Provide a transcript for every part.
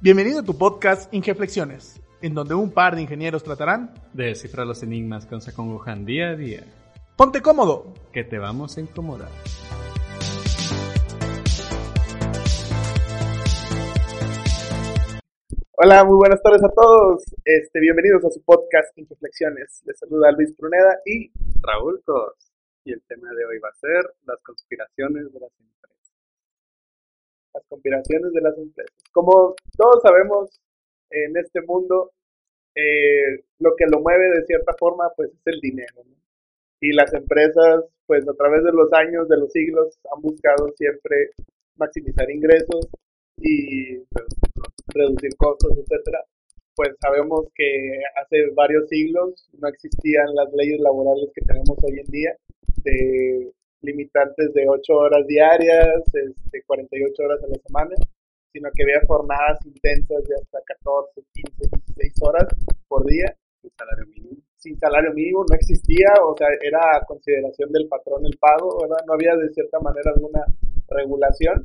Bienvenido a tu podcast Ingeflexiones, en donde un par de ingenieros tratarán de descifrar los enigmas que nos acongojan día a día. Ponte cómodo, que te vamos a incomodar. Hola, muy buenas tardes a todos. Este, bienvenidos a su podcast Inflexiones. Les saluda Luis Pruneda y Raúl Cos. Y el tema de hoy va a ser las conspiraciones de las empresas. Las conspiraciones de las empresas. Como todos sabemos en este mundo, eh, lo que lo mueve de cierta forma, pues es el dinero. Y las empresas, pues a través de los años, de los siglos, han buscado siempre maximizar ingresos y pues, reducir costos, etcétera, pues sabemos que hace varios siglos no existían las leyes laborales que tenemos hoy en día, de limitantes de 8 horas diarias, este, 48 horas a la semana, sino que había jornadas intensas de hasta 14, 15, 16 horas por día. Sin salario mínimo. Sin salario mínimo no existía, o sea, era a consideración del patrón el pago, ¿verdad? No había de cierta manera alguna regulación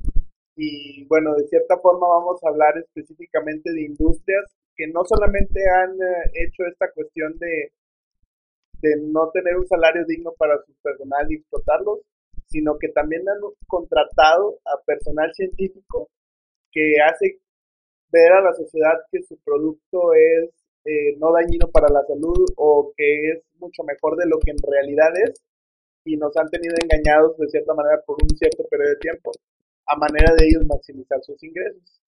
y bueno, de cierta forma vamos a hablar específicamente de industrias que no solamente han eh, hecho esta cuestión de, de no tener un salario digno para su personal y explotarlos, sino que también han contratado a personal científico que hace ver a la sociedad que su producto es eh, no dañino para la salud o que es mucho mejor de lo que en realidad es y nos han tenido engañados de cierta manera por un cierto periodo de tiempo a manera de ellos maximizar sus ingresos,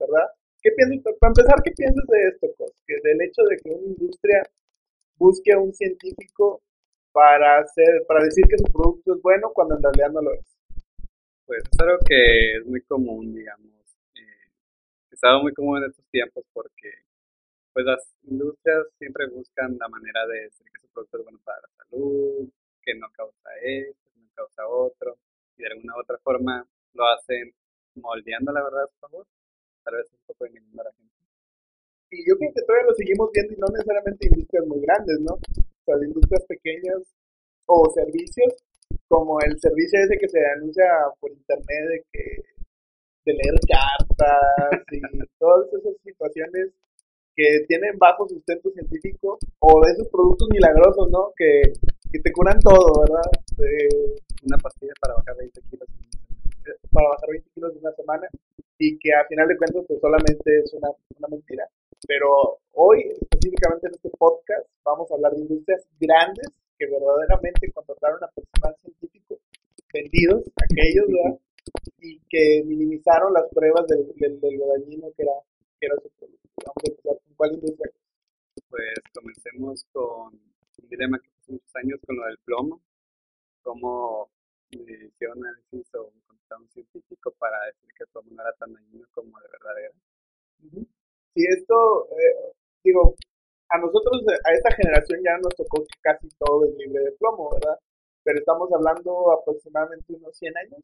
¿verdad? ¿Qué piensas, para empezar, qué piensas de esto, del hecho de que una industria busque a un científico para hacer, para decir que su producto es bueno cuando en realidad no lo es. Pues es que es muy común, digamos. Eh, es muy común en estos tiempos porque pues las industrias siempre buscan la manera de decir que su producto es bueno para la salud, que no causa esto, que no causa otro, y de alguna u otra forma lo hacen moldeando la verdad por favor, tal vez un poco engañando a la gente. Y yo creo que todavía lo seguimos viendo y no necesariamente industrias muy grandes, ¿no? O sea, de industrias pequeñas o servicios, como el servicio ese que se anuncia por internet de que de leer cartas y todas esas situaciones que tienen bajo sustento científico o de esos productos milagrosos, ¿no? Que, que te curan todo, ¿verdad? una pastilla para bajar 20 kilos para bajar 20 kilos en una semana y que a final de cuentas pues solamente es una, una mentira. Pero hoy, específicamente en este podcast, vamos a hablar de industrias grandes que verdaderamente contrataron a personal científico, vendidos, aquellos, ¿verdad? Y que minimizaron las pruebas del, del, lo dañino que era, que era su producto. Vamos a empezar con cuál industria. Pues comencemos con un dilema que hace muchos años con lo del plomo, cómo hicieron análisis o un científico para decir que todo no era tan dañino como de verdad era. Sí, esto, eh, digo, a nosotros, a esta generación ya nos tocó que casi todo es libre de plomo, ¿verdad? Pero estamos hablando aproximadamente unos 100 años.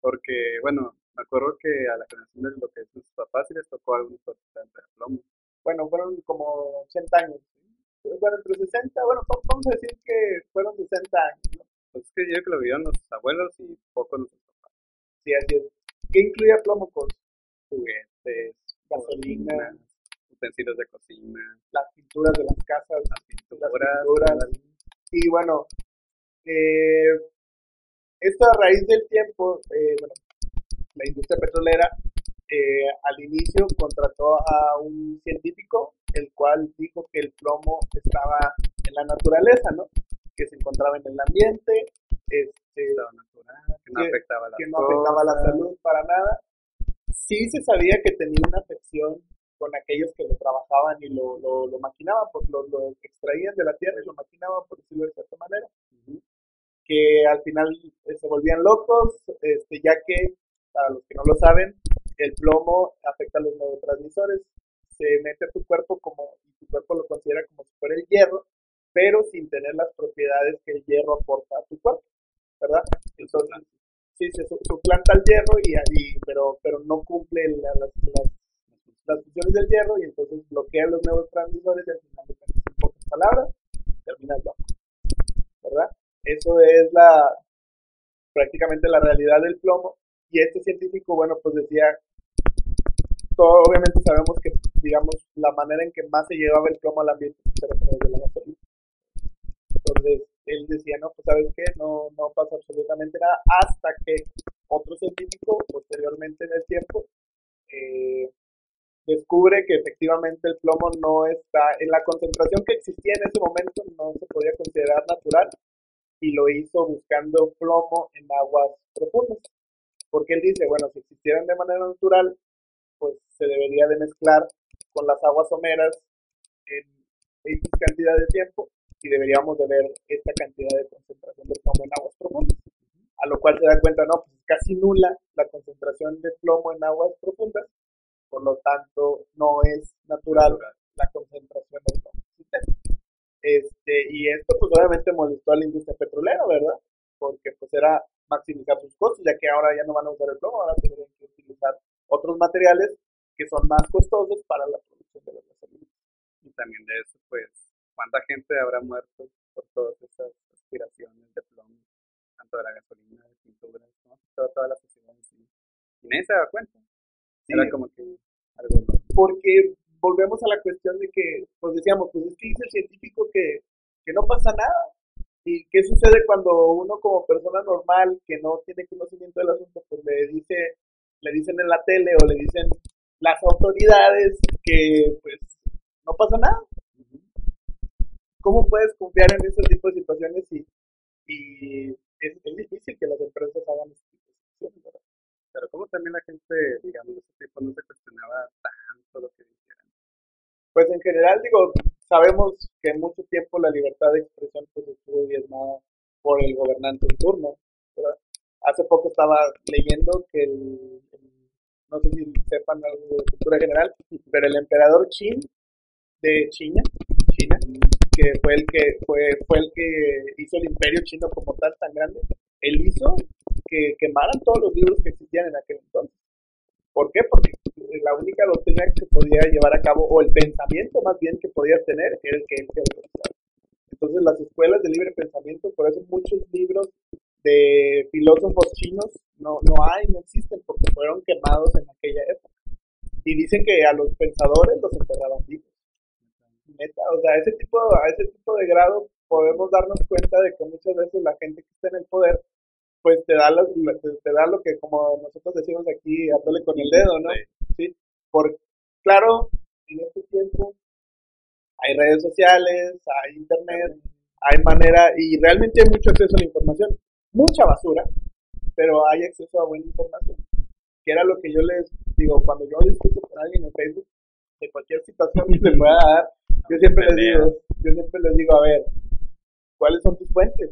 Porque, bueno, me acuerdo que a la generación de lo que es sus papás sí les tocó algunos porcentajes de plomo. Bueno, fueron como 80 años. Bueno, entre 60, bueno, vamos a decir que fueron 60 años, ¿no? Pues es que yo creo que lo vieron los abuelos y poco nuestros papás. Sí, así es. ¿Qué incluía plomo con juguetes, gasolina, utensilios de cocina, las pinturas de las casas, las pinturas, y bueno, eh, esto a raíz del tiempo, eh, bueno, la industria petrolera eh, al inicio contrató a un científico, el cual dijo que el plomo estaba en la naturaleza, ¿no? que se encontraba en el ambiente, este, que no afectaba, que no afectaba la salud para nada. Sí se sabía que tenía una afección con aquellos que lo trabajaban y lo, lo, lo maquinaban, porque lo, lo, extraían de la tierra y lo maquinaban, por decirlo de cierta manera. Que al final eh, se volvían locos, este, ya que, para los que no lo saben, el plomo afecta a los neurotransmisores. Se mete a tu cuerpo como, y tu cuerpo lo considera como si fuera el hierro, pero sin tener las propiedades que el hierro aporta a tu cuerpo, ¿verdad? Entonces, sí, se suplanta el hierro, y, y, pero, pero no cumple las, las, las, funciones del hierro y entonces bloquea los neurotransmisores y al final, pocas palabras, terminas loco, ¿verdad? Eso es la prácticamente la realidad del plomo y este científico, bueno, pues decía todo, obviamente sabemos que, digamos, la manera en que más se llevaba el plomo al ambiente era a través de la gasolina. Entonces, él decía, no, pues sabes qué, no, no pasa absolutamente nada, hasta que otro científico, posteriormente en el tiempo, eh, descubre que efectivamente el plomo no está, en la concentración que existía en ese momento no se podía considerar natural y lo hizo buscando plomo en aguas profundas. Porque él dice, bueno, si existieran de manera natural, pues se debería de mezclar con las aguas someras en X cantidad de tiempo y deberíamos de ver esta cantidad de concentración de plomo en aguas profundas. A lo cual se da cuenta, no, pues es casi nula la concentración de plomo en aguas profundas, por lo tanto no es natural la concentración de plomo. Este, y esto pues obviamente molestó a la industria petrolera, ¿verdad? Porque pues era maximizar sus costos, ya que ahora ya no van a usar el plomo, ahora tendrían que utilizar otros materiales que son más costosos para la producción de las gasolinas. Y también de eso, pues, ¿cuánta gente habrá muerto por todas esas aspiraciones de plomo? Tanto de la gasolina, de pinturas, ¿no? Toda, la sociedad en sí. Y nadie se da cuenta. Era como que algo... Porque volvemos a la cuestión de que, pues decíamos, pues es que dice el científico que, que no pasa nada. ¿Y qué sucede cuando uno como persona normal que no tiene conocimiento del asunto, pues le dice, le dicen en la tele o le dicen las autoridades que pues no pasa nada? ¿Cómo puedes confiar en ese tipo de situaciones y, y es, es, difícil que las empresas hagan ese tipo de situaciones, ¿verdad? Pero como también la gente, digamos, ese tipo no se cuestionaba tanto lo que dijeran. Pues en general, digo, sabemos que en mucho tiempo la libertad de expresión pues, estuvo diezmada por el gobernante en turno. Hace poco estaba leyendo que el, no sé si sepan algo de cultura general, pero el emperador Qin de China, China, que fue el que fue, fue el que hizo el imperio chino como tal tan grande, él hizo que quemaran todos los libros que existían en aquel entonces. ¿Por qué? Porque la única doctrina que podía llevar a cabo, o el pensamiento más bien que podías tener, era el que él se autorizaba. Entonces las escuelas de libre pensamiento, por eso muchos libros de filósofos chinos no, no hay, no existen, porque fueron quemados en aquella época. Y dicen que a los pensadores los enterraban vivos. Neta, o sea, ese tipo, a ese tipo de grado podemos darnos cuenta de que muchas veces la gente que está en el poder pues te da lo, te, da lo que como nosotros decimos aquí, atole con el dedo, ¿no? Sí. Por, claro, en este tiempo hay redes sociales, hay internet, hay manera, y realmente hay mucho acceso a la información. Mucha basura, pero hay acceso a buena información. Que era lo que yo les digo, cuando yo discuto con alguien en Facebook, de cualquier situación que se pueda dar, yo siempre les digo, yo siempre les digo, a ver, ¿cuáles son tus fuentes?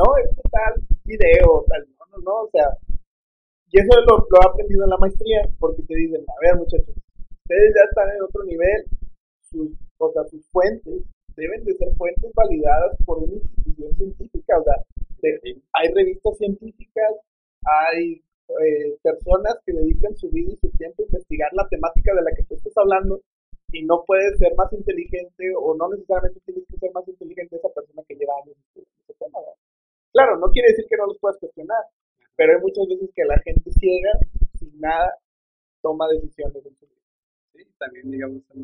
no, esto tal video, tal, no, no, no, o sea, y eso lo, lo he aprendido en la maestría, porque te dicen, a ver muchachos, ustedes ya están en otro nivel, sus, o sea, sus fuentes deben de ser fuentes validadas por una institución científica, o sea, hay revistas científicas, hay eh, personas que dedican su vida y su tiempo a investigar la temática de la que tú estás hablando y no puedes ser más inteligente o no necesariamente tienes que ser más inteligente esa persona que lleva años estudiando ese tema. Claro, no quiere decir que no los puedas cuestionar, pero hay muchas veces que la gente ciega, sin nada, toma decisiones en su vida. Sí, también digamos en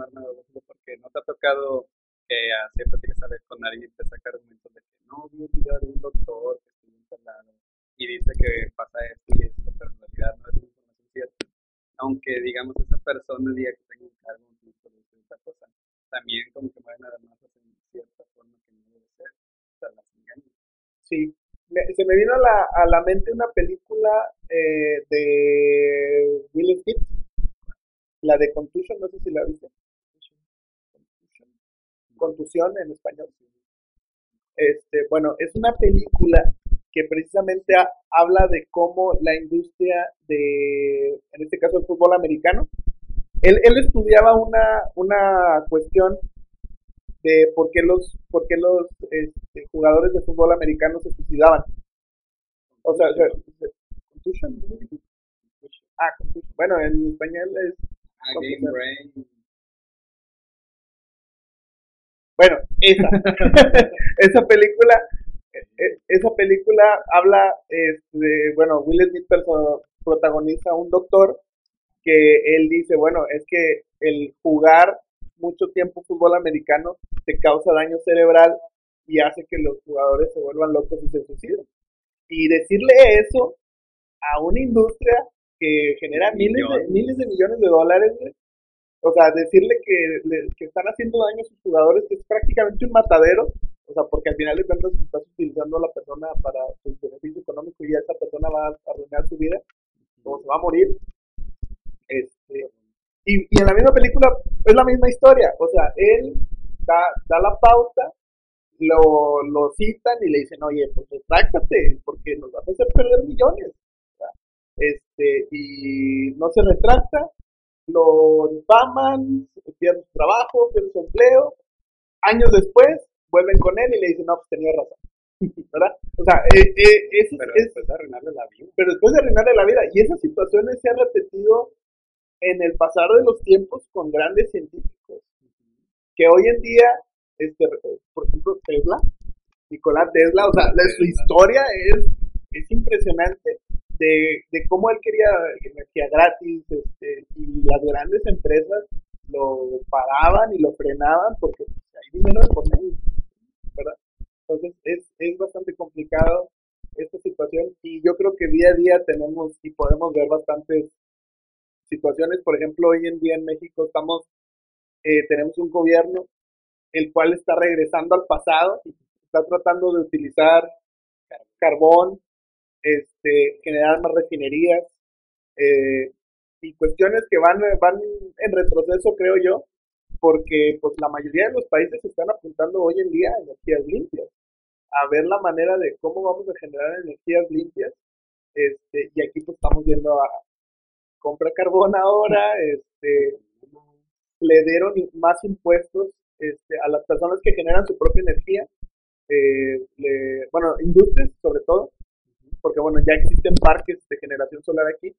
porque no te ha tocado que a cierta tienes que con alguien te saca argumentos de que no, vi un video de un doctor que estuvo internado y dice que pasa esto y esto, pero en realidad no es información cierta. Aunque digamos esa persona diga que tenga un cargo cosa, también como que mueven a las masas en cierta forma que no debe ser, o sea, las engañan. Sí, se me vino a la, a la mente una película eh, de Will Smith, la de Contusion, no sé si la viste. Contusión en español. Este, bueno, es una película que precisamente habla de cómo la industria de, en este caso el fútbol americano, él, él estudiaba una, una cuestión de por qué los, por qué los este, jugadores de fútbol americano se suicidaban. O sea, Ah, Bueno, en español es. Ah, bueno, esa. esa película. E, e, esa película habla, este, bueno, Will Smith protagoniza a un doctor que él dice, bueno, es que el jugar mucho tiempo fútbol americano te causa daño cerebral y hace que los jugadores se vuelvan locos y se suiciden. Y decirle eso a una industria que genera miles de, miles de millones de dólares, o sea, decirle que, que están haciendo daño a sus jugadores, que es prácticamente un matadero, o sea, porque al final de cuentas estás utilizando a la persona para su beneficio económico y esa persona va a arruinar su vida, o se va a morir. Este, y, y en la misma película es la misma historia, o sea, él da, da la pauta lo, lo citan y le dicen, oye, pues retráctate, porque nos vas a hacer perder millones. Este, y no se retracta, lo difaman, pierde su trabajo, pierde su empleo. Años después, vuelven con él y le dicen, no, pues tenía razón. ¿Verdad? O sea, eh, eh, eso pero es, después de arruinarle la vida. Pero después de arruinarle la vida. Y esas situaciones se han repetido en el pasar de los tiempos con grandes científicos. Que hoy en día este, por ejemplo, Tesla, Nicolás Tesla, o sea, su historia es, es impresionante de, de cómo él quería energía gratis este, y las grandes empresas lo paraban y lo frenaban porque hay dinero de por medio, ¿verdad? Entonces es, es bastante complicado esta situación y yo creo que día a día tenemos y podemos ver bastantes situaciones, por ejemplo, hoy en día en México estamos, eh, tenemos un gobierno el cual está regresando al pasado, está tratando de utilizar carbón, este, generar más refinerías eh, y cuestiones que van, van en retroceso, creo yo, porque pues la mayoría de los países están apuntando hoy en día a energías limpias, a ver la manera de cómo vamos a generar energías limpias, este, y aquí pues estamos viendo a compra carbón ahora, este, le dieron más impuestos este, a las personas que generan su propia energía, eh, bueno, industrias sobre todo, porque bueno, ya existen parques de generación solar aquí,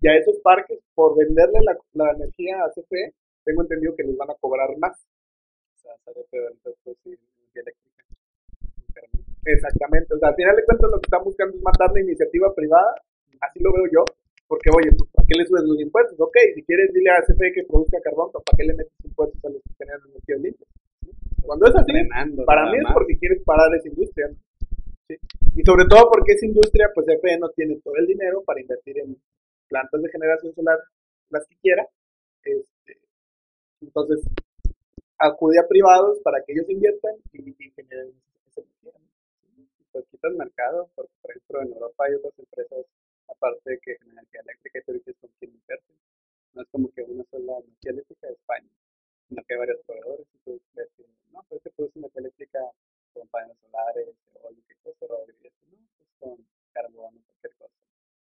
ya esos parques, por venderle la, la energía a CFE, tengo entendido que les van a cobrar más. Exactamente, o sea, al final de cuentas lo que están buscando es matar la iniciativa privada, así lo veo yo, porque oye, pues, ¿para qué le subes los impuestos? Ok, si quieres dile a CFE que produzca carbón, ¿para qué le metes impuestos a los que generan energía limpia? Cuando es así, para mí es porque quieres parar esa industria. ¿sí? Y sobre todo porque esa industria, pues CFE no tiene todo el dinero para invertir en plantas de generación solar, las que quiera. Este, entonces, acude a privados para que ellos inviertan y, y generen esa energía. Pues quita el mercado, porque por ejemplo en Europa hay otras empresas aparte de que generan energía eléctrica y tú dices con quién invertir. No es como que una sola energía eléctrica de España, sino que hay varios proveedores y tú ves que, no, pues se produce energía eléctrica con paneles solares, eólicos, petróleo, y eso, no, pues con carbón o cualquier cosa.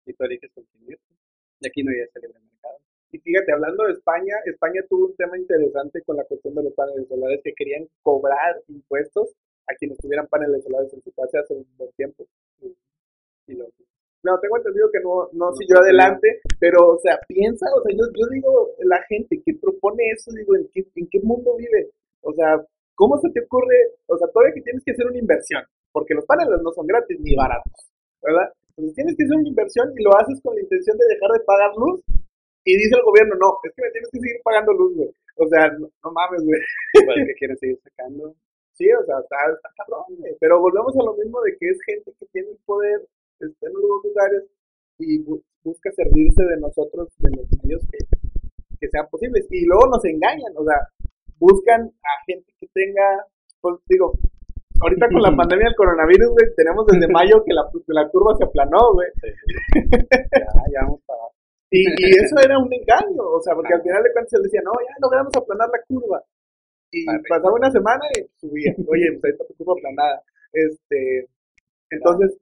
Y tú eliges con quién irte. Y aquí no hay ese libre mercado. Y fíjate, hablando de España, España tuvo un tema interesante con la cuestión de los paneles solares que querían cobrar impuestos a quienes tuvieran paneles solares en su casa hace un buen tiempo. No, tengo entendido que no, no siguió adelante, pero, o sea, piensa, o sea, yo, yo digo, la gente que propone eso, digo, ¿en qué, ¿en qué mundo vive? O sea, ¿cómo se te ocurre? O sea, todavía que tienes que hacer una inversión, porque los paneles no son gratis ni baratos, ¿verdad? Entonces tienes que hacer una inversión y lo haces con la intención de dejar de pagar luz, y dice el gobierno, no, es que me tienes que seguir pagando luz, güey. O sea, no, mames, güey. Igual que quieren seguir sacando. Sí, o sea, está, está cabrón, güey. Pero volvemos a lo mismo de que es gente que tiene el poder esté en los lugares y busca servirse de nosotros, de los medios que, que sean posibles. Y luego nos engañan, o sea, buscan a gente que tenga, pues digo, ahorita con la pandemia del coronavirus, güey, tenemos desde mayo que la, la curva se aplanó, güey. ya, ya vamos para y, y, eso era un engaño, o sea, porque al final de cuentas se decía, no, ya logramos aplanar la curva. Y pasaba una semana y subía, oye, pues ahí está tu curva aplanada. Este, entonces,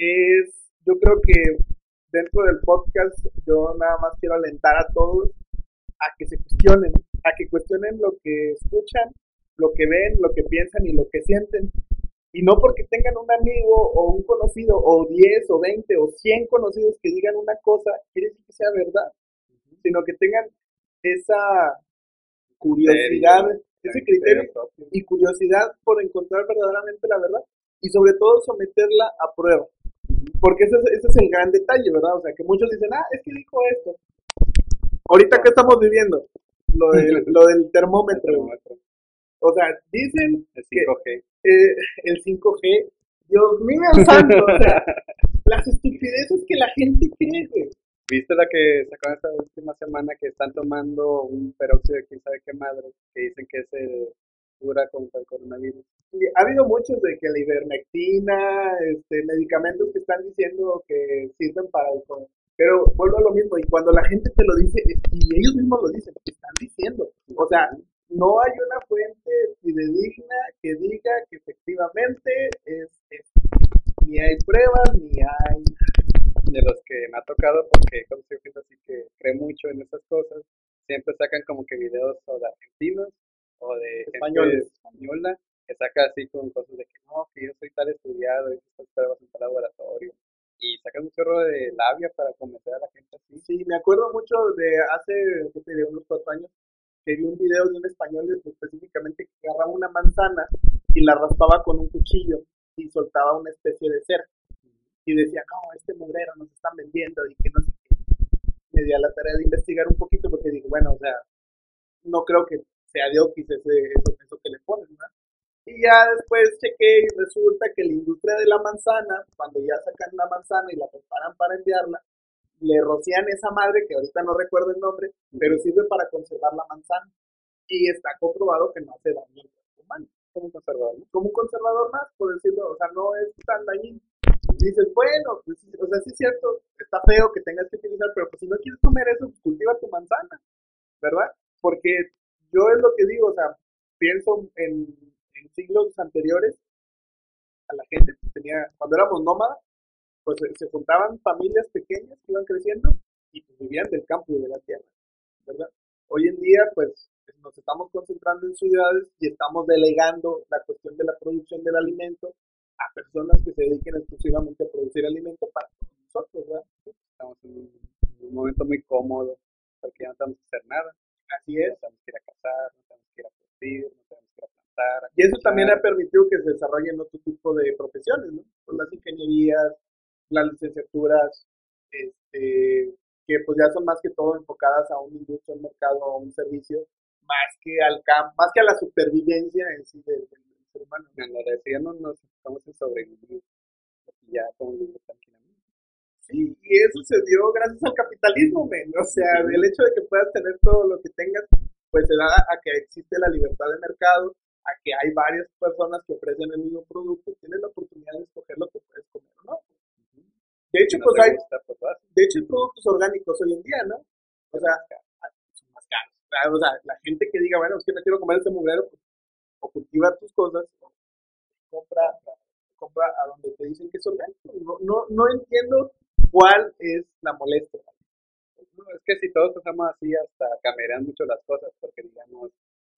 es, yo creo que dentro del podcast yo nada más quiero alentar a todos a que se cuestionen, a que cuestionen lo que escuchan, lo que ven, lo que piensan y lo que sienten. Y no porque tengan un amigo o un conocido o 10 o 20 o 100 conocidos que digan una cosa, quiere decir que sea verdad, sino que tengan esa curiosidad, ese criterio y curiosidad por encontrar verdaderamente la verdad y sobre todo someterla a prueba. Porque ese es, ese es el gran detalle, ¿verdad? O sea, que muchos dicen, ah, es que dijo esto. ahorita qué estamos viviendo? Lo del, lo del termómetro. O sea, dicen el 5G. Eh, el 5G, Dios mío santo, o sea, las estupideces que la gente cree, güey. ¿Viste la que sacó esta última semana que están tomando un peróxido de quién sabe qué madre, que dicen que es el cura contra el coronavirus? Ha habido muchos de que la ivermectina, este, medicamentos que están diciendo que sirven para el pero vuelvo a lo mismo, y cuando la gente te lo dice, y ellos mismos lo dicen, están diciendo, o sea, no hay una fuente fidedigna que diga que efectivamente es, ni hay pruebas, ni hay... De los que me ha tocado, porque como gente así que cree mucho en esas cosas, siempre sacan como que videos o de argentinos o de españoles. española que saca así con cosas de que no, que yo soy tal estudiado y estas pruebas en tal laboratorio. Y saca un chorro de labia para convencer a la gente así. Sí, me acuerdo mucho de hace, ¿qué unos cuatro años, que vi un video de un español específicamente que agarraba una manzana y la raspaba con un cuchillo y soltaba una especie de ser. Y decía, no, este mugrero nos están vendiendo y que no sé qué. Me di a la tarea de investigar un poquito porque digo, bueno, o sea, no creo que sea de Oquis ese, eso, eso que le ponen, ¿no? Y ya después chequé y resulta que la industria de la manzana, cuando ya sacan la manzana y la preparan para enviarla, le rocían esa madre, que ahorita no recuerdo el nombre, pero sirve para conservar la manzana. Y está comprobado que no hace daño al humano. Como un conservador. Como un conservador más, por decirlo, o sea, no es tan dañino. Dices, bueno, pues, o sea, sí es cierto, está feo que tengas que utilizar, pero pues si no quieres comer eso, pues, cultiva tu manzana, ¿verdad? Porque yo es lo que digo, o sea, pienso en, siglos anteriores, a la gente tenía, cuando éramos nómadas, pues se juntaban familias pequeñas que iban creciendo y pues, vivían del campo y de la tierra, ¿verdad? Hoy en día, pues nos estamos concentrando en ciudades y estamos delegando la cuestión de la producción del alimento a personas que se dediquen exclusivamente a producir alimento para nosotros, ¿verdad? Estamos en un, momento muy cómodo porque ya no tenemos que hacer nada. Así es. No tenemos que ir a cazar, no tenemos que ir a producir, no y eso también ha permitido que se desarrollen otro tipo de profesiones, ¿no? Pues las ingenierías, las licenciaturas, este, que pues ya son más que todo enfocadas a un industria, un mercado, a un servicio, más que al campo, más que a la supervivencia en sí del, ser humano. En la decía no nos estamos en sobrevivir, ya como tranquilamente. Sí, y eso se dio gracias al capitalismo, men. O sea, el hecho de que puedas tener todo lo que tengas, pues se da a que existe la libertad de mercado, a que hay varias personas que ofrecen el mismo producto, tienes la oportunidad de escoger lo que puedes comer o no. De hecho, pues hay, pues, de hecho hay productos orgánicos hoy en día, ¿no? O sea, son más caros. O sea, la gente que diga, bueno, es que no quiero comer este mugrero, pues, o cultiva tus cosas, o compra, compra a donde te dicen que es orgánico. No, no, no entiendo cuál es la molestia. No, es que si todos estamos así, hasta cambiarían mucho las cosas, porque digamos,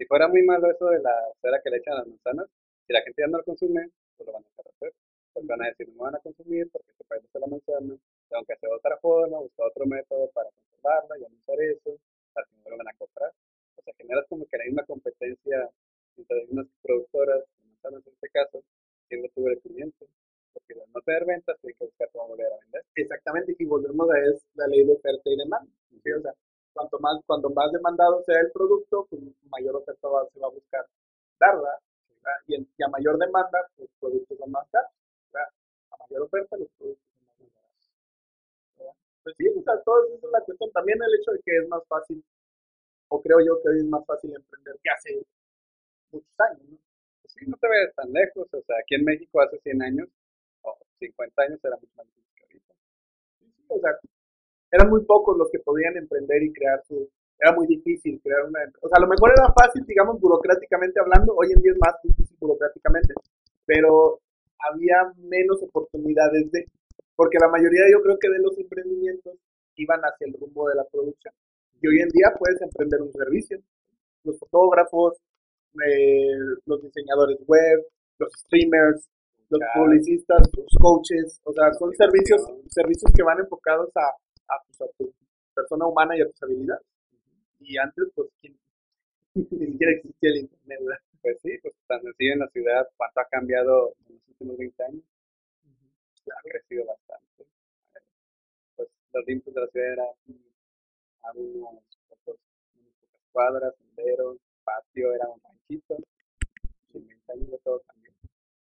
si fuera muy malo eso de la cera que le echan a las manzanas, si la gente ya no lo consume, pues lo van a dejar hacer pues van a decir, no van a consumir porque se puede la manzana, tengo que hacer otra forma, buscar otro método para conservarla, y anunciar eso, al final lo van a comprar. O sea, generas como que hay una competencia entre unas productoras, manzanas en este caso, siendo tu el cliente. Porque al no tener ventas, tienes que buscar cómo volver a vender. Exactamente, y volvemos a es la ley de oferta y demanda. O sea, cuanto más, cuando más demandado sea el producto, pues mayor oferta se va a buscar darla. Y, y, a mayor demanda, pues productos son más caros a mayor oferta, los productos son más baratos. Pues sí, o sea, todo eso es la cuestión. También el hecho de que es más fácil, o creo yo que hoy es más fácil emprender que hace muchos años, ¿no? Pues sí, no te ves tan lejos. O sea, aquí en México hace 100 años, o 50 años, era mucho más difícil que ahorita. Sí, sí, o sea, eran muy pocos los que podían emprender y crear su... Era muy difícil crear una... O sea, a lo mejor era fácil, digamos, burocráticamente hablando. Hoy en día es más difícil burocráticamente. Pero había menos oportunidades de, porque la mayoría yo creo que de los emprendimientos iban hacia el rumbo de la producción. Y hoy en día puedes emprender un servicio. Los fotógrafos, eh, los diseñadores web, los streamers, los publicistas, los coaches, o sea, son servicios, servicios que van enfocados a, a, pues, a tu persona humana y a tus habilidades. Y antes, pues, ni siquiera existía el internet, Pues sí, pues tan así en la ciudad, cuánto ha cambiado en los últimos 20 años. Ha crecido bastante. Pues los límites de la ciudad eran a unos cuadras, senderos, patio, era un ranchito. Y en 20 años todo cambió.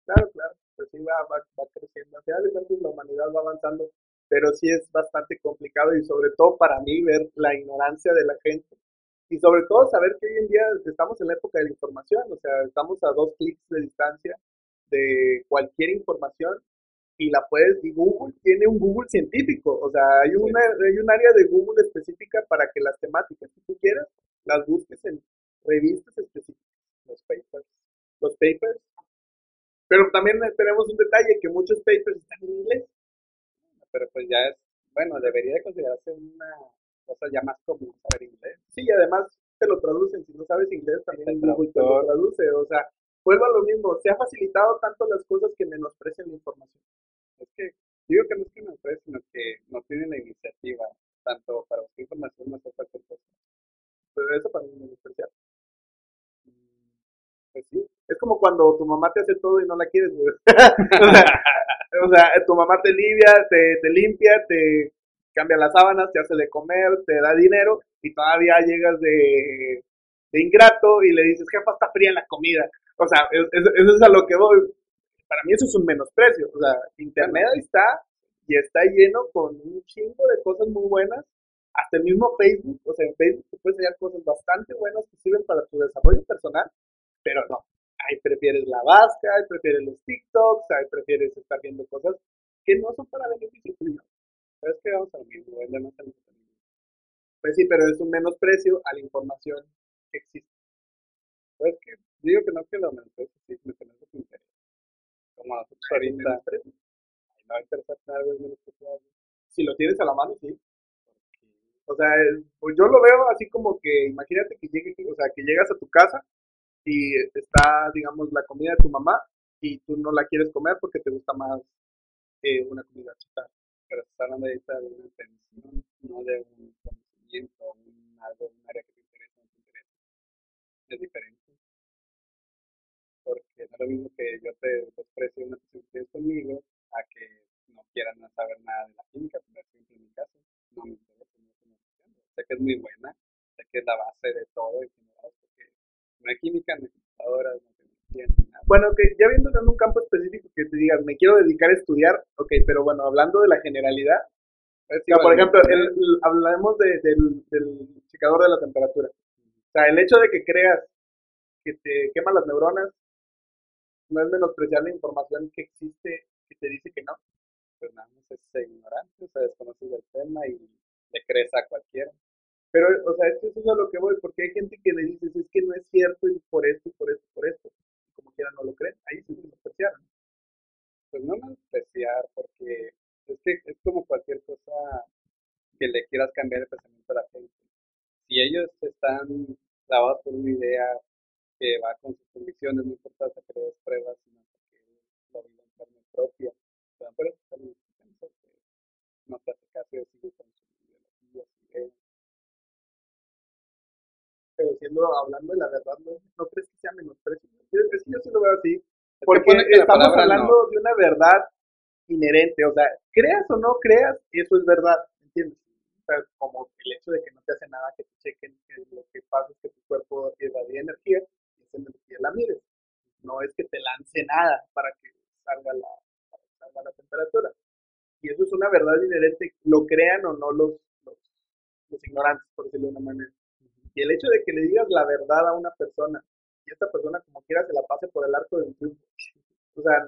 Claro, claro, pues sí va, va, va creciendo. Al final de cuentas la humanidad va avanzando, pero sí es bastante complicado y sobre todo para mí ver la ignorancia de la gente y sobre todo saber que hoy en día estamos en la época de la información, o sea, estamos a dos clics de distancia de cualquier información y la puedes, y Google tiene un Google científico, o sea, hay, una, hay un área de Google específica para que las temáticas que tú quieras las busques en revistas específicas, los papers, los papers. Pero también tenemos un detalle, que muchos papers están en inglés. Pero pues ya es, bueno, debería considerarse una cosa ya más común saber inglés. Sí, y además te lo traducen, si no sabes inglés también Google te lo traduce, o sea, vuelvo a lo mismo, se ha facilitado tanto las cosas que menosprecian la información. Es que digo que no es que menosprecian, sino que no tienen la iniciativa, tanto para buscar información como para cualquier cosa. Pero eso para mí menospreciar. Pues sí, es como cuando tu mamá te hace todo y no la quieres, o, sea, tu mamá te limpia, te, te limpia, te cambia las sábanas, te hace de comer, te da dinero y todavía llegas de, de ingrato y le dices, jefa, está fría la comida. O sea, eso, es a lo que voy. Para mí eso es un menosprecio. O sea, Internet ahí está y está lleno con un chingo de cosas muy buenas. Hasta el mismo Facebook, o sea, en Facebook te puedes hallar cosas bastante buenas que sirven para tu desarrollo personal, pero no. Ahí prefieres la vasca, ahí prefieres los TikToks, ahí prefieres estar viendo cosas que no son para beneficio tuyo. Pero es que vamos a lo mismo, no Pues sí, pero es un menosprecio a la información que existe. Pues que digo que no que lo menosprecio, sí, me que no es interés. Como a nosotros ahorita, no va a interesar algo menos Si lo tienes a la mano, sí. O sea, pues yo lo veo así como que, imagínate que llegue, o sea, que llegas a tu casa y está, digamos, la comida de tu mamá y tú no la quieres comer porque te gusta más eh, una comida chatarra. Pero se está hablando ahorita de una atención, no de un conocimiento, un, algo, un área que te interesa, no te interesa. Es diferente. Porque no es lo mismo que yo te desprecie una persona que tienes conmigo a que no quieran saber nada de la química, por ejemplo, en mi caso, no me interesa, no estoy Sé que es muy buena, sé que es la base de todo en general, no hay química, no hay computadoras, no bueno, que ya viéndolo en un campo específico que te digas, me quiero dedicar a estudiar, ok, pero bueno, hablando de la generalidad, por ejemplo, hablamos de, del, del checador de la temperatura. O sea, el hecho de que creas que te quema las neuronas no es menospreciar la información que existe que te dice que no. Pues nada más es ignorante, o sea, desconoces el tema y le crees a cualquiera. Pero, o sea, es que eso es a lo que voy, porque hay gente que le dices, es que no es cierto y por esto y por esto y por esto como quiera no lo creen, ahí se despreciaron. Pues no despreciar, porque es que es como cualquier cosa que le quieras cambiar el pensamiento a la gente. Si ellos están clavados por una idea que va con sus convicciones, no importa que le pruebas, sino que lo viven en carne propia. Pero por eso también que no te hace caso y Pero siendo, hablando de la verdad, ¿no, ¿no crees que sea menosprecio? Es que yo sí lo veo así. Porque estamos hablando de una verdad inherente. O sea, creas o no creas, eso es verdad. ¿Entiendes? O sea, como el hecho de que no te hace nada que te chequen que lo que pasa es que tu cuerpo irradia energía y esa energía la mires. No es que te lance nada para que salga la, para que salga la temperatura. Y eso es una verdad inherente, lo crean o no los, los, los ignorantes, por decirlo de una manera. Y el hecho de que le digas la verdad a una persona y esta persona como quiera se la pase por el arco de un triunfo. O sea,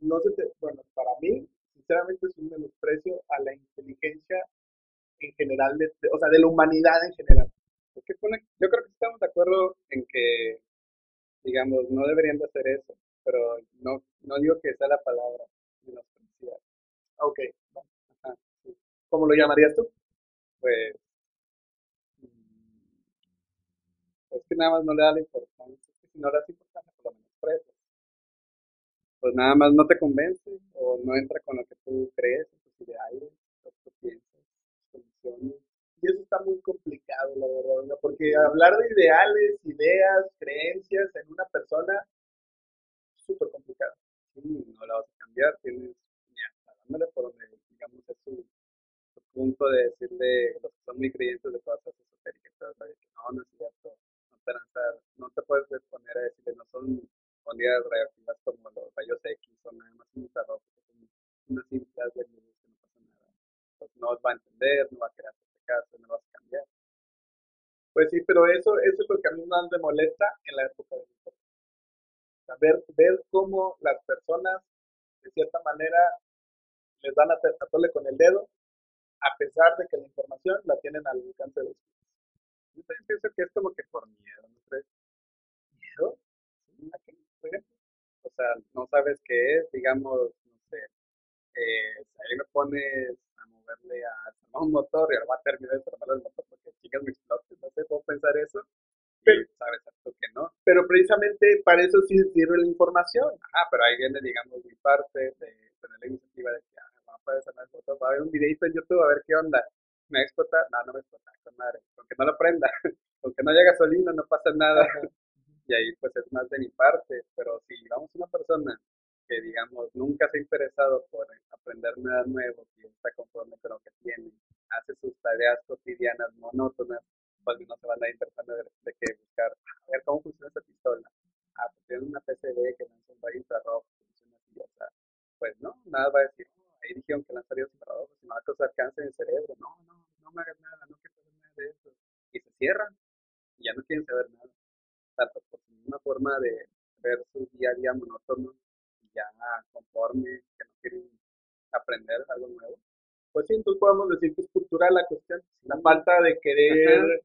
no se te, bueno, para mí, sinceramente es un menosprecio a la inteligencia en general, de, o sea, de la humanidad en general. Porque yo creo que estamos de acuerdo en que, digamos, no deberían de hacer eso, pero no, no digo que sea la palabra menospreciar. Ok, Ajá, ¿cómo lo llamarías tú? Pues, pues que nada más no le da la importancia si no le das importancia, por lo menos presas. Pues nada más no te convence o no entra con lo que tú crees, tus ideales, lo que piensas, tus condiciones. Y eso está muy complicado, la verdad, porque hablar de ideales, ideas, creencias en una persona es súper complicado. Sí, no la vas a cambiar, tienes, dándole por donde, digamos, es su, punto de decirle los que son muy creyentes de cosas esotéricas, que no, no es cierto puedes poner a decirle, no son ondas reactivas como los rayos X, son nada más infrarrojo, son unas cintas de luz que no pasa nada. Pues no va a entender, no va a crear este caso, no vas a cambiar. Pues sí, pero eso, eso es lo que a mí más me molesta en la época de o ver, ver cómo las personas, de cierta manera, les dan a, tole con el dedo, a pesar de que la información la tienen al alcance de los Yo también pienso que es como que por miedo, ¿no crees? O sea, no sabes qué es, digamos, no sé, eh, ahí me pones a moverle a, un motor y ahora va a terminar de desarmar el motor porque chicas me exploten, no sé, puedo pensar eso. Pero, sabes que no. Pero precisamente para eso sí sirve la información. Ajá, pero ahí viene, digamos, mi parte de tener la iniciativa de que ah, vamos a desarmar el motor, va a ver un videito en YouTube a ver qué onda. ¿Me va a explotar? No, no me explota, con madre. Aunque no lo prenda, aunque no haya gasolina, no pasa nada. Y ahí pues es más de mi parte, pero si vamos a una persona que digamos nunca se ha interesado por aprender nada nuevo y está conforme con lo que tiene, hace sus tareas cotidianas monótonas, pues no se va a dar interesando de, de que buscar a ver cómo funciona esa pistola. Ah, pues tiene una PCB que lanza un rayo infrarrojo, funciona así, o sea, pues no, nada va a decir, oh, ahí dijeron que lanzaría rayos infrarrojos y me va a causar cáncer en el cerebro, no, no, no me hagas nada, no quiero saber nada de eso. Y se cierran, y ya no quieren saber nada. Tanto por una forma de ver su día a día monótono y ya conforme, que no quieren aprender algo nuevo. Pues sí, entonces podemos decir que es cultural la cuestión, la falta de querer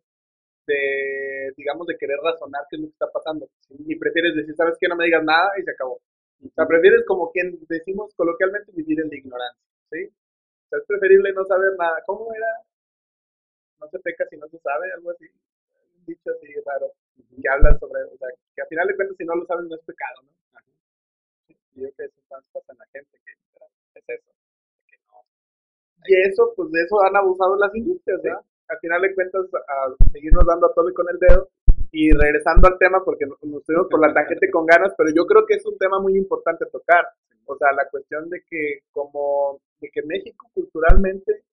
de, digamos, de querer razonar qué es lo que está pasando. Y prefieres decir, ¿sabes qué? No me digas nada y se acabó. O sea, prefieres como quien decimos coloquialmente vivir en la ignorancia, ¿sí? O sea, es preferible no saber nada. ¿Cómo era? No se peca si no se sabe, algo así. Un dicho así raro, que habla sobre, o sea, que al final de cuentas si no lo sabes no es pecado, ¿no? Y yo creo que eso pasa en la gente, que es eso. Que no, y eso, pues de eso han abusado las industrias, ¿verdad? al final de cuentas a seguirnos dando a todo con el dedo y regresando al tema porque nos fuimos por la tangente con ganas, pero yo creo que es un tema muy importante tocar, o sea, la cuestión de que como de que México culturalmente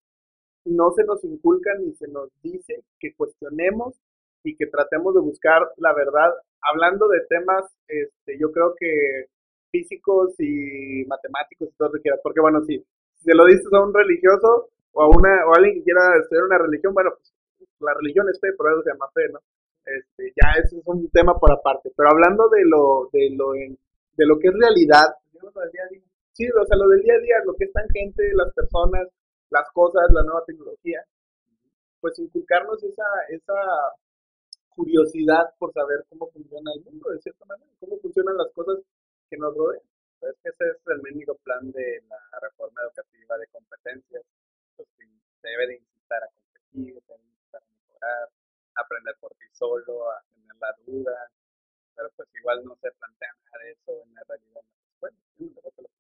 no se nos inculca ni se nos dice que cuestionemos y que tratemos de buscar la verdad, hablando de temas, este, yo creo que físicos y matemáticos y todo lo que quieras, porque bueno, si, si se lo dices a un religioso, o a una o alguien que quiera estudiar una religión, bueno, pues la religión es fe, por eso se llama fe, ¿no? Este, ya ese es un tema por aparte, pero hablando de lo de lo de lo que es realidad, Sí, o sea, lo del día a día, lo que es tangente, las personas, las cosas, la nueva tecnología, pues inculcarnos esa esa curiosidad por saber cómo funciona el mundo de cierta manera, cómo funcionan las cosas que nos rodean. Es que ese es el único plan de la reforma educativa de competencias pues, se debe de incitar a competir, se debe de incitar a mejorar, aprender por ti solo, a tener la duda, pero pues igual no se plantea nada de eso en la realidad en las escuelas.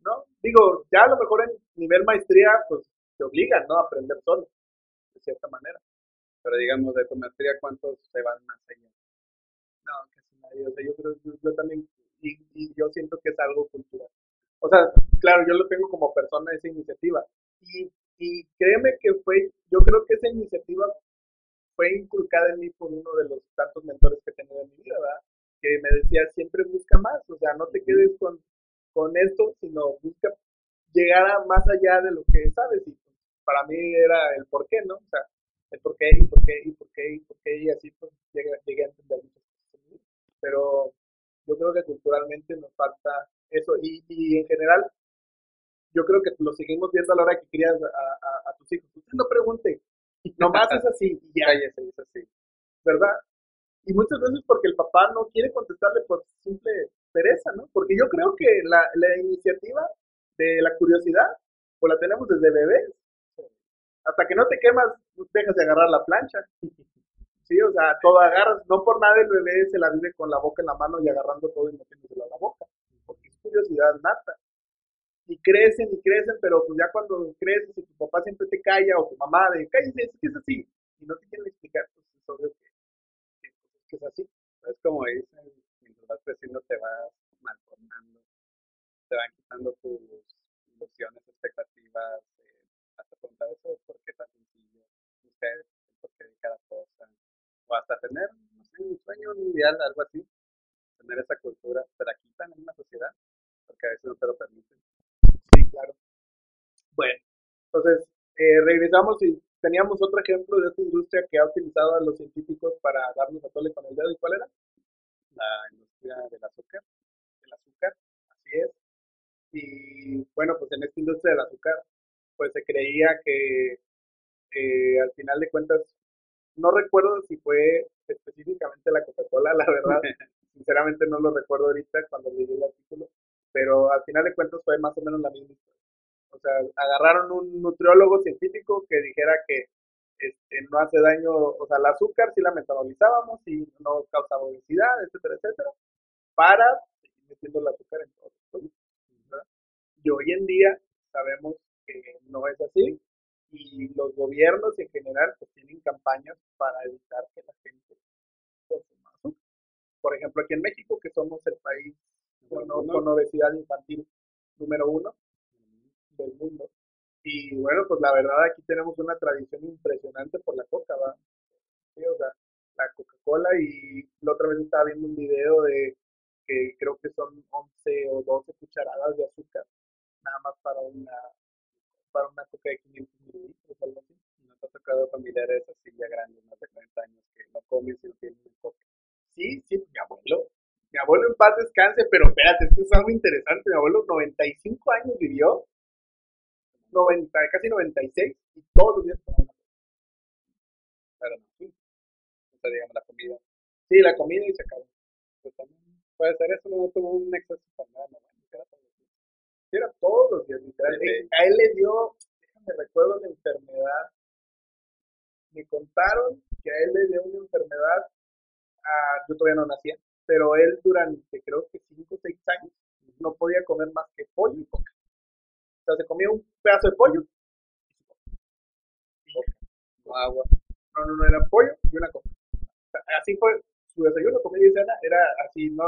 No, digo, ya a lo mejor en nivel maestría, pues te obligan, ¿no? A aprender solo, de cierta manera. Pero digamos, de tu maestría, ¿cuántos se van más allá? No, casi nadie. O sea, yo creo, yo, yo también, y, y yo siento que es algo cultural. O sea, claro, yo lo tengo como persona esa iniciativa. Y, y créeme que fue, yo creo que esa iniciativa fue inculcada en mí por uno de los tantos mentores que he tenido en mi vida, ¿verdad? Que me decía, siempre busca más, o sea, no te quedes con, con esto, sino busca llegar a más allá de lo que sabes. Y para mí era el por qué, ¿no? O sea, el por qué y por qué y por qué y por qué y así pues llegué, llegué a entender muchas cosas. Pero yo creo que culturalmente nos falta eso. Y, y en general, yo creo que lo seguimos viendo a la hora que crías a, a, tus hijos. Usted no pregunte, nomás es así y ya. es así. ¿Verdad? Y muchas veces porque el papá no quiere contestarle por simple pereza, ¿no? Porque yo creo que la, la iniciativa de la curiosidad, pues la tenemos desde bebés. Hasta que no te quemas, dejas de agarrar la plancha. Sí, o sea, todo agarras, no por nada el bebé se la vive con la boca en la mano y agarrando todo y metiéndoselo a la boca curiosidad nata. Y crecen y crecen, pero pues ya cuando creces y tu papá siempre te calla o tu mamá de cállese, es que es así, y no te quieren explicar, pues es obvio que, que, es así. Es como dicen, mientras vas creciendo te vas malformando, te van quitando tus ilusiones, expectativas, eh, contar eso, por qué tan sencillo, ustedes, por qué de cada cosa, o hasta tener, no sé, un sueño mundial, algo así, tener esa cultura, te la quitan en una sociedad, porque a veces no te lo permiten. Sí, claro. Bueno, entonces, eh, regresamos y teníamos otro ejemplo de esta industria que ha utilizado a los científicos para darnos a tole con el dedo. ¿Y cuál era? La industria del azúcar. El azúcar, así es. Y bueno, pues en esta industria del azúcar, pues se creía que eh, al final de cuentas, no recuerdo si fue específicamente la Coca-Cola, la verdad, sinceramente no lo recuerdo ahorita cuando leí el artículo, pero al final de cuentas fue más o menos la misma historia. O sea, agarraron un nutriólogo científico que dijera que este, no hace daño, o sea, el azúcar si la metabolizábamos y no causaba obesidad, etcétera, etcétera, para seguir metiendo el azúcar en los productos. Y hoy en día sabemos que no es así y los gobiernos en general pues, tienen campañas para evitar que la gente consuma azúcar. Por ejemplo, aquí en México, que somos el país con, con obesidad infantil número uno del mundo. Y bueno, pues la verdad aquí tenemos una tradición impresionante por la coca, ¿va? Sí, o sea, la Coca-Cola y la otra vez estaba viendo un video de que creo que son 11 o 12 cucharadas de azúcar, nada más para una una coca de 500 mililitros, algo así. ¿No te ha tocado familiares así ya grandes, más de 40 años, que no comen? Sí, sí, mi abuelo. Mi abuelo en paz descanse, pero espérate, esto es algo interesante. Mi abuelo 95 años vivió, 90, casi 96, y todos los días tomaba Pero no, sí. Digamos la comida. Sí, la comida y se acabó. Pues puede ser eso, no tuvo un exceso de enfermedad, no, era todos los días. A él le dio, déjame recuerdo la enfermedad. Me contaron que a él le dio una enfermedad, ah, yo todavía no nacía, pero él durante creo que 5 o 6 años no podía comer más que pollo y coca. O sea, se comía un pedazo de pollo y coca. Agua. No, no, no, era pollo y una coca. O sea, así fue su desayuno, comida y cena, era así, no,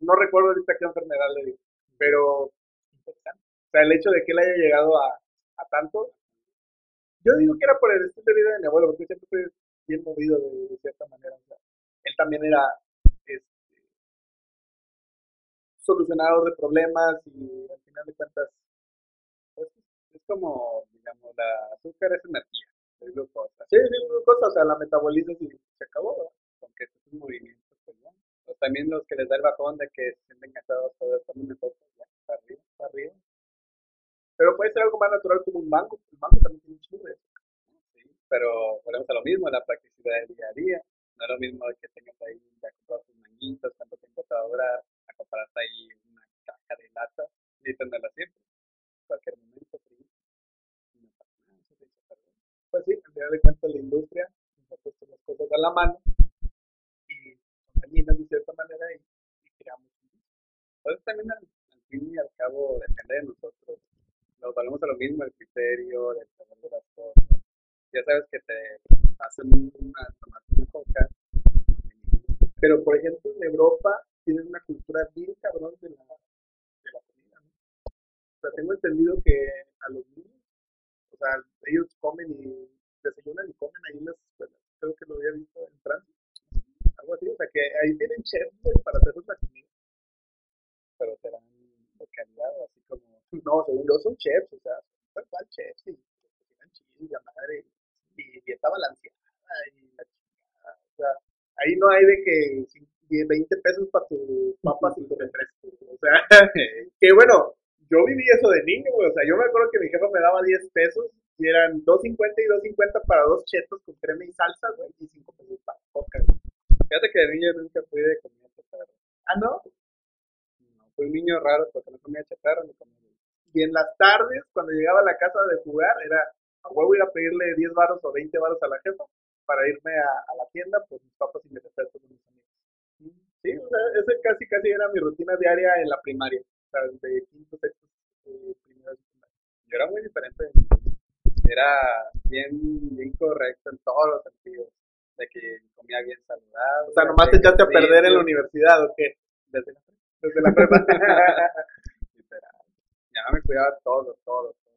no recuerdo ahorita qué enfermedad le dio, pero interesante. O sea, el hecho de que él haya llegado a, a tanto, yo digo que era por el estilo de vida de mi abuelo, porque siempre fue bien movido de, de cierta manera. O sea, él también era este, solucionador de problemas y al final de cuentas, Pues, es como, digamos, la azúcar es energía, es glucosa. sí, o sea, la metabolizas y se acabó. ¿verdad? Aunque es un movimiento, pues. O también los que les da el bajón de que se sienten cansados todo esto, muy mejor, pues ya, para arriba. para arriba. Pero puede ser algo más natural como un mango. El mango también tiene un. Sí, pero volvemos a lo mismo, la practicidad del día a día. No es lo mismo que tengas ahí ya comprado tus manguitos, cuánto tiempo te va a durar, a comprarte ahí una caja de lata y tenerla siempre. Cualquier momento, frío. Pues sí, al final de cuentas la industria nos ha puesto las cosas a la mano y contaminan de cierta manera y, y creamos Entonces también fin y al cabo depende de nosotros. Nos valemos a lo mismo, el criterio, el saber de las cosas. Ya sabes que te hacen una, tomarte una coca. Pero, por ejemplo, en Europa tienen una cultura bien cabrón de la, de la comida, ¿no? O sea, tengo entendido que a los niños, o sea, ellos comen y desayunan y comen ahí en las escuelas. Creo que lo había visto en Francia. Algo así, o sea, que ahí tienen chefs para hacer la comida. pero serán calidad, así como No, según yo son chefs, o sea, son cual chefs y cocinan chido la madre, y dieta balanceada y la chingada. O sea, ahí no hay de que cin- de 20 pesos para tus papas y tu refresco. O sea, que bueno, yo viví eso de niño. O sea, yo me acuerdo que mi jefa me daba 10 pesos y eran 2.50 y 2.50 para dos chetos con crema y salsa, güey, y 5 pesos para coca. güey. Fíjate que de niño nunca fui de comida chatarra. Ah, no. No, fui un niño raro porque no comía chatarra ni comía. Y en las tardes, cuando llegaba a la casa de jugar, era a huevo ir a pedirle 10 varos o 20 varos a la jefa para irme a, a la tienda por mis papas y mis refrescos con mis amigos. Sí, o sea, ese casi casi era mi rutina diaria en la primaria, o sea, de quinto, sexto, eh, primero. Yo era muy diferente. Era bien, bien correcto en todos los sentidos. De que comía bien saludable. O sea, nomás te echaste a perder en la universidad, ¿o qué? Desde la Desde la prepa. literal. Ya me cuidaba todo, todo, todo.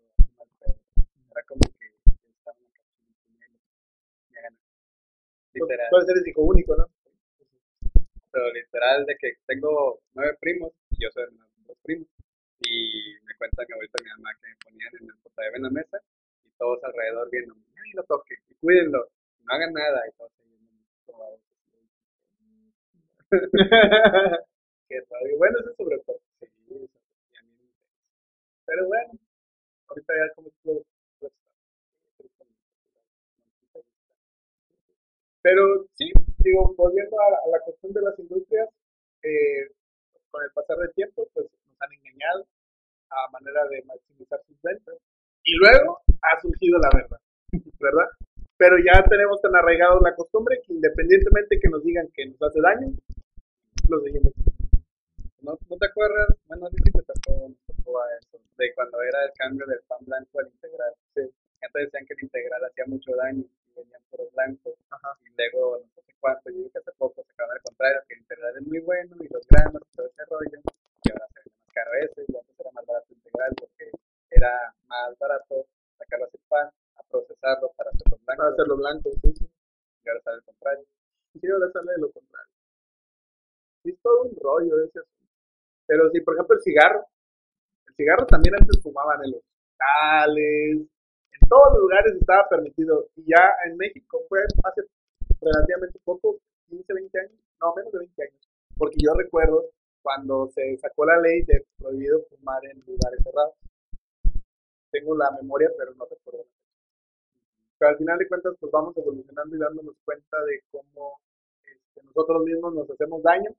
Era como que estaba en la. Pues, Literal. Ser el hijo único, ¿no? literal de que tengo nueve primos y yo soy hermano de dos primos. Y me cuenta que ahorita mi mamá que me ponían en el portaaviones en la mesa y todos alrededor viendo, ay, lo toque, y cuídenlo, no hagan nada, y todos Qué padre. Bueno, eso sobre todo. Sí, a mí. Pero bueno, ahorita ya como tú pues, Pero sí, digo, volviendo a, a la cuestión de las industrias, eh, con el pasar del tiempo, pues nos han engañado a manera de maximizar sus ventas. Y luego ha surgido la verdad, ¿verdad? Pero ya tenemos tan arraigado la costumbre que independientemente que nos digan que nos hace daño, lo seguimos. ¿No, ¿No te acuerdas? Bueno, no sé si te tocó, a eso, de cuando era el cambio del pan blanco al integral. Sí. Antes decían que el integral hacía mucho daño y venían por blancos. Ajá. Y luego, no sé cuánto, yo digo que hace poco se acaba al contrario, que el integral es muy bueno y los granos y todo ese rollo. Y ahora se vende más caro ese y antes era más barato el integral porque era más barato sacarlo así pan, a procesarlo para hacerlo blanco. Para hacerlo blanco, sí, sí. Y ahora sale el contrario. Sí, ahora sale de lo contrario. Sí, es todo un rollo ese asunto. Pero sí, por ejemplo, el cigarro. El cigarro también antes fumaban en los hospitales, en todos los lugares estaba permitido. Y ya en México fue hace relativamente poco, 15, 20 años, no, menos de 20 años. Porque yo recuerdo cuando se sacó la ley de prohibido fumar en lugares cerrados. Tengo la memoria, pero no recuerdo. Pero al final de cuentas, pues vamos evolucionando y dándonos cuenta de cómo este, nosotros mismos nos hacemos daño,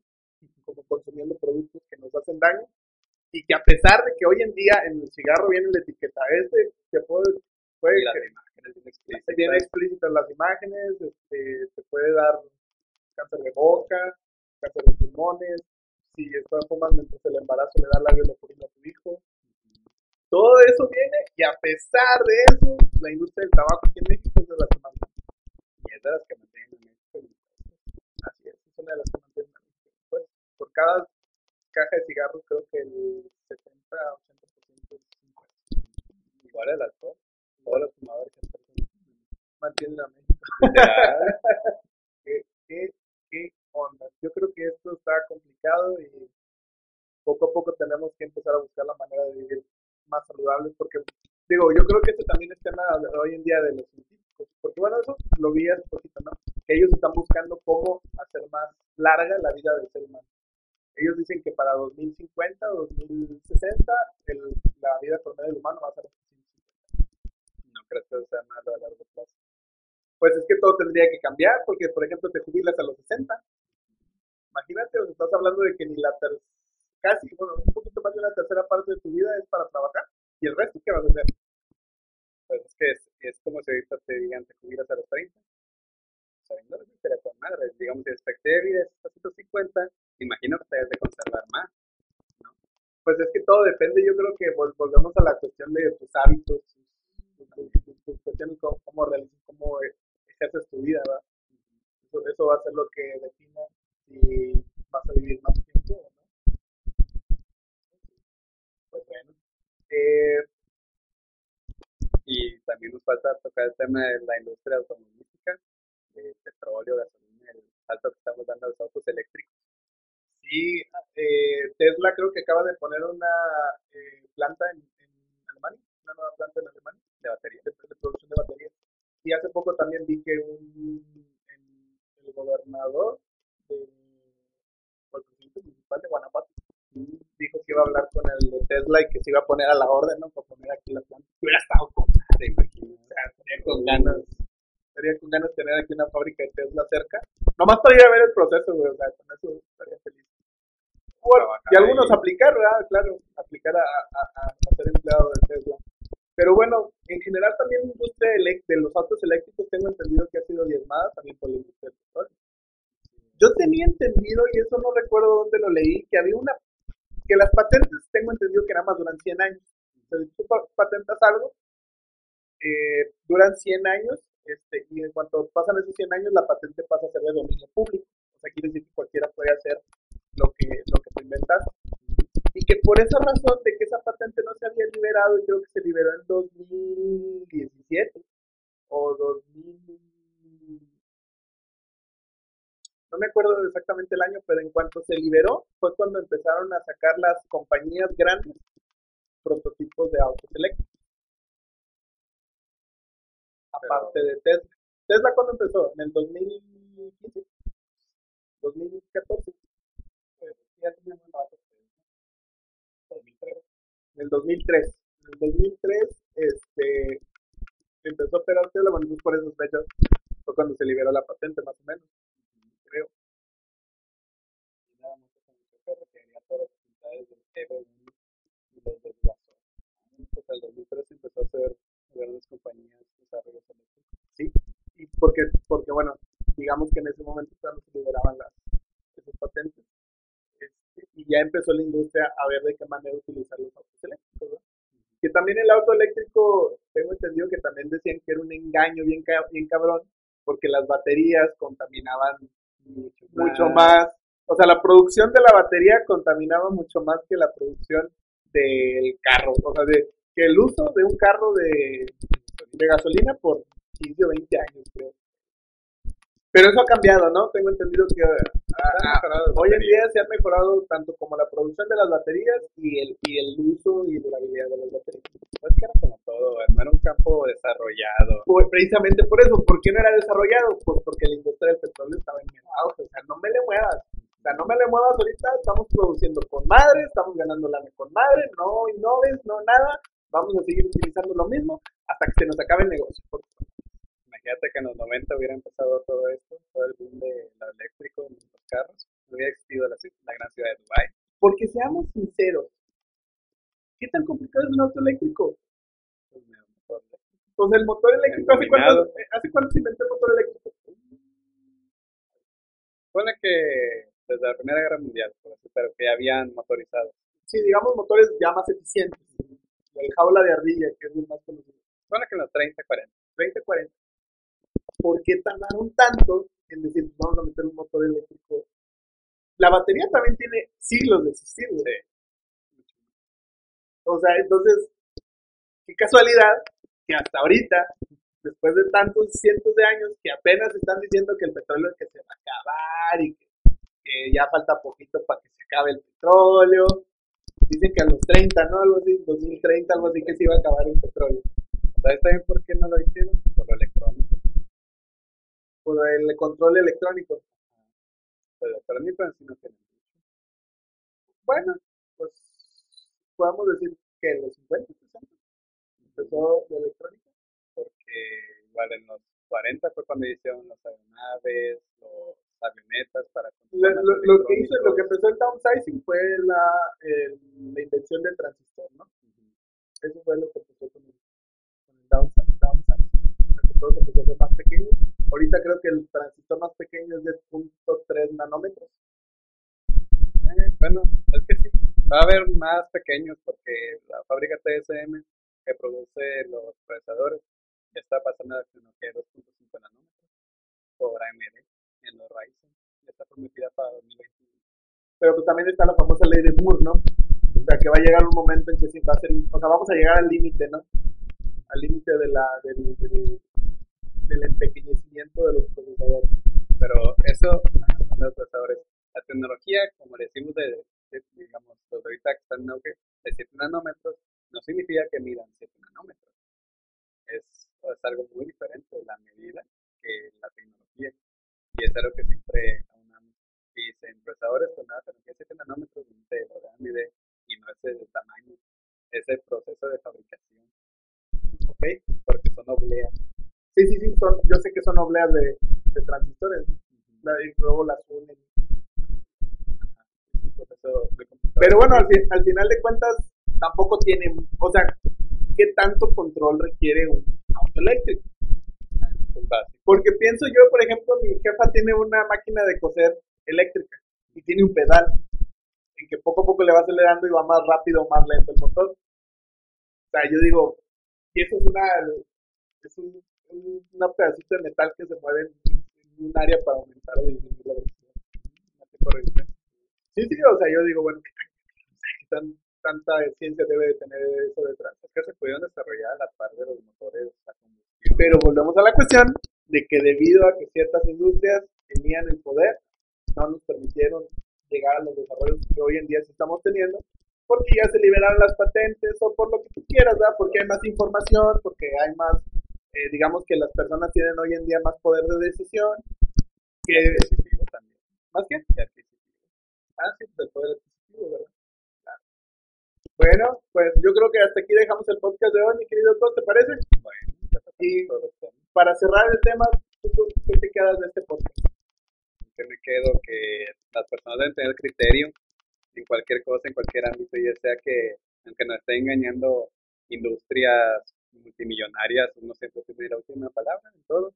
como consumiendo productos que nos hacen daño, y que a pesar de que hoy en día en el cigarro viene la etiqueta, este se puede, puede Y las que- imágenes bien explícitas. las imágenes, este, te puede dar cáncer de boca, cáncer de pulmones, si estás fumando mientras el embarazo le da labio leporino a tu hijo. Todo eso viene y a pesar de eso, la industria del tabaco aquí en México es de las que más Y es de las que mantienen a México en Así es, es una de las que mantienen a México. Pues, por cada caja de cigarros creo que el 70 a 80% es impuesto. Igual el alcohol. Todos los fumadores mantienen a México. ¿Qué, qué, qué onda? Yo creo que esto está complicado y poco a poco tenemos que empezar a buscar la manera de vivir más saludables porque, digo, yo creo que este también es tema de hoy en día de los científicos, porque bueno, eso lo vi hace poquito, ¿no? Que ellos están buscando cómo hacer más larga la vida del ser humano. Ellos dicen que para 2050 o 2060 el, la vida promedio del humano va a ser 150. No creo que sea más a largo plazo. Pues es que todo tendría que cambiar, porque por ejemplo te jubilas a los 60. Imagínate, sea, estás hablando de que ni la ter casi, bueno, un poquito más de la tercera parte de tu vida es para trabajar. ¿Y el resto qué vas a hacer? Pues es que es, es como si ahorita te digan, te jubilas a los 30. Sabiendo que con madre. Digamos, de vida es hasta 150, imagino que te debes de conservar más. Pues es que todo depende, yo creo que vol- volvemos a la cuestión de tus hábitos, tus, cuestiones, cómo, cómo realizas, cómo ejerces tu vida, ¿verdad? Eso, eso va a ser lo que defina si vas a vivir más tiempo no. Pues bueno. Eh, Y también nos falta tocar el tema de la industria automovilística, de petróleo, gasolina, el salto que estamos dando a los autos eléctricos. Sí, eh, Tesla creo que acaba de poner una eh, planta en, en Alemania, una nueva planta en Alemania de baterías, de, de producción de baterías. Y hace poco también vi que un, en- el gobernador de, o el presidente municipal de Guanajuato dijo que iba a hablar con el de Tesla y que se iba a poner a la orden, ¿no? Para poner aquí la planta. Y hubiera estado con ¿Te imaginas? o sea, estaría con ganas, estaría con ganas de tener aquí una fábrica de Tesla cerca. Nomás para ir a ver el proceso, güey, o sea, con eso estaría feliz. Y algunos ahí. aplicar, ¿verdad? Claro, aplicar a, a, a- ser empleado de Tesla. Pero bueno, en general también la industria de los autos eléctricos tengo entendido que ha sido diezmada también por la industria del petróleo. Yo tenía entendido, y eso no recuerdo dónde lo leí, que había una, que las patentes tengo entendido que nada más duran 100 años. Si tú pa- patentas algo, eh, duran 100 años, este, y en cuanto pasan esos 100 años, la patente pasa a ser de dominio público. O sea, quiere decir que cualquiera puede hacer lo que, lo que tú inventaste. Y que por esa razón de que esa patente no se había liberado, creo que se liberó en 2017 o 2000. No me acuerdo exactamente el año, pero en cuanto se liberó, fue cuando empezaron a sacar las compañías grandes prototipos de autos eléctricos. Aparte de Tesla. ¿Tesla cuándo empezó? ¿En el 2015? ¿2014? ya teníamos 2003. En el 2003. En el 2003, este, empezó a operar Tesla, bueno, por esas fechas fue cuando se liberó la patente, más o menos, creo. Hasta el 2003 empezó a hacer grandes compañías de desarrollo eléctricos. Sí, y porque, porque bueno, digamos que en ese momento cuando se liberaban las, esas patentes. Y ya empezó la industria a ver de qué manera utilizar los autos eléctricos. ¿no? Que también el auto eléctrico, tengo entendido que también decían que era un engaño bien, bien cabrón, porque las baterías contaminaban mucho, mucho más. O sea, la producción de la batería contaminaba mucho más que la producción del carro. O sea, de, que el uso de un carro de, de gasolina por 15 o 20 años, creo. Pero eso ha cambiado, ¿no? Tengo entendido que ah, hoy en día se ha mejorado tanto como la producción de las baterías y el, y el uso y durabilidad de las baterías. Pues que era como todo, no era un campo desarrollado. Pues precisamente por eso, ¿por qué no era desarrollado? Pues porque la industria del petróleo estaba en auge, o sea, no me le muevas. O sea, no me le muevas ahorita, estamos produciendo con madre, estamos ganando lana con madre, no innoves, no nada, vamos a seguir utilizando lo mismo hasta que se nos acabe el negocio. Imagínate que en los 90 hubiera empezado todo esto, todo el boom de lo eléctrico, los carros, no hubiera existido la, la gran ciudad de Dubai. Porque seamos sinceros, ¿qué tan complicado es un auto eléctrico? Pues el motor eléctrico, ¿hace cuánto, ¿hace cuánto se inventó el motor eléctrico? Supone que desde la Primera Guerra Mundial, pero que habían motorizados. Sí, digamos motores ya más eficientes. El jaula de ardilla, que es el más conocido. Supone que en los 30, 40. 30, 40. ¿Por qué tardaron tanto en decir, vamos a meter un motor eléctrico? La batería también tiene siglos de existir. ¿no? Sí. O sea, entonces, qué casualidad que hasta ahorita, después de tantos cientos de años, que apenas están diciendo que el petróleo es que se va a acabar y que, que ya falta poquito para que se acabe el petróleo. Dicen que a los 30, ¿no? Algo así, 2030, algo así, que se iba a acabar el petróleo. ¿Sabes también por qué no lo hicieron? Por lo electrónico. Por el control electrónico. El electrónico en sí no tiene. Bueno, pues podemos decir que en los 50, 60 empezó la electrónica. Porque igual en los 40 fue cuando hicieron las aeronaves, los avionetas para lo, lo, lo, que hizo, lo que empezó el downsizing fue la, eh, la invención del transistor, ¿no? Eso fue lo que empezó con el, con el downsizing, downsizing. O sea, que todo se empezó a hacer más pequeño. Ahorita creo que el transistor más pequeño es de 0.3 nanómetros. Eh, bueno, es que sí. Va a haber más pequeños porque la fábrica TSM que produce los procesadores está pasando a de 2.5 nanómetros por AMD en los Ryzen. Está prometida para 2021. Pero pues también está la famosa ley de Moore, ¿no? O sea, que va a llegar un momento en que sí va a ser, o sea, vamos a llegar al límite, ¿no? Al límite de la, del, del, del empequeñecimiento de los procesadores. Pero eso, hablando de procesadores, la tecnología, como decimos, de, de digamos, los ahorita que están en auge, de 7 nanómetros, no significa que midan 7 nanómetros. Es, es algo muy diferente la medida que la tecnología. Y es algo que siempre aunamos. Dicen procesadores con una tecnología de 7 nanómetros de AMD y no es el tamaño, es el proceso de fabricación. ¿Ok? Porque son obleas. Sí, sí, sí, son, yo sé que son obleas de, transistores. Y luego las unen. Pero bueno, al, al, final de cuentas, tampoco tiene, o sea, ¿qué tanto control requiere un auto eléctrico? Porque pienso yo, por ejemplo, mi jefa tiene una máquina de coser eléctrica y tiene un pedal en que poco a poco le va acelerando y va más rápido o más lento el motor. O sea, yo digo, y eso es una, es un, una pedacito de metal que se mueve en, en un área para aumentar o disminuir la velocidad. Sí, sí, o sea, yo digo, bueno, ¿qué tan, tanta ciencia debe de tener eso detrás? Es que se pudieron desarrollar a la par de los motores. Pero volvemos a la cuestión de que debido a que ciertas industrias tenían el poder, no nos permitieron llegar a los desarrollos que hoy en día estamos teniendo, porque ya se liberaron las patentes o por lo que tú quieras, ¿verdad? Porque hay más información, porque hay más, eh, digamos que las personas tienen hoy en día más poder de decisión, que también. ¿Más que? Ah, sí, del poder adquisitivo, ¿verdad? Bueno, pues yo creo que hasta aquí dejamos el podcast de hoy, mi querido Tom, ¿te parece? Bueno, y para cerrar el tema, ¿qué te quedas de este podcast? Que me quedo que las personas deben tener criterio en cualquier cosa, en cualquier ámbito, ya sea que, aunque nos esté engañando industrias multimillonarias, uno siempre tiene la última palabra en todo.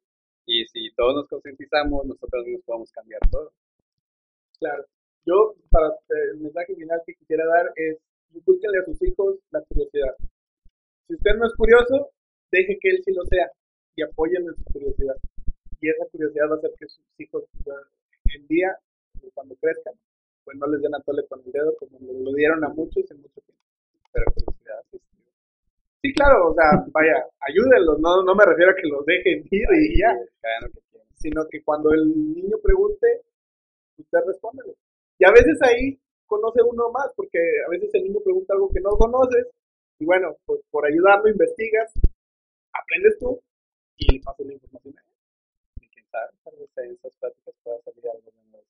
Y si todos nos concientizamos, nosotros mismos podemos cambiar todo. Claro. Yo, para el mensaje final que quisiera dar es, inculquenle a sus hijos la curiosidad. Si usted no es curioso, deje que él sí lo sea y apoyen en su curiosidad. Y esa curiosidad va a hacer que sus hijos en día, cuando crezcan, pues no les den a tole con el dedo como lo dieron a muchos en mucho tiempo. Pero curiosidad sí. Sí, claro, o sea, vaya, ayúdenlos, no, no me refiero a que los dejen ir y ya, sino que cuando el niño pregunte, usted responde. Y a veces ahí conoce uno más, porque a veces el niño pregunta algo que no conoces, y bueno, pues por ayudarlo investigas, aprendes tú y le pasas la información a él. Y quién sabe, tal vez en esas pláticas pueda salir algo de nuevo.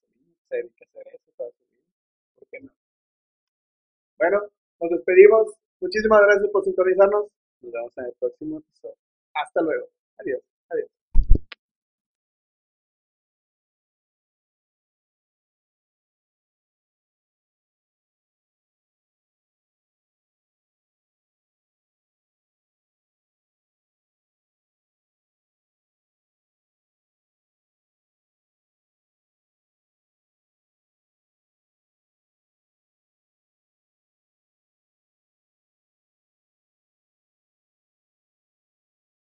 Se dedica a hacer eso para su vida. ¿Por qué no? Bueno, nos despedimos. Muchísimas gracias por sintonizarnos. Nos vemos en el próximo episodio. Hasta luego. Adiós. Adiós.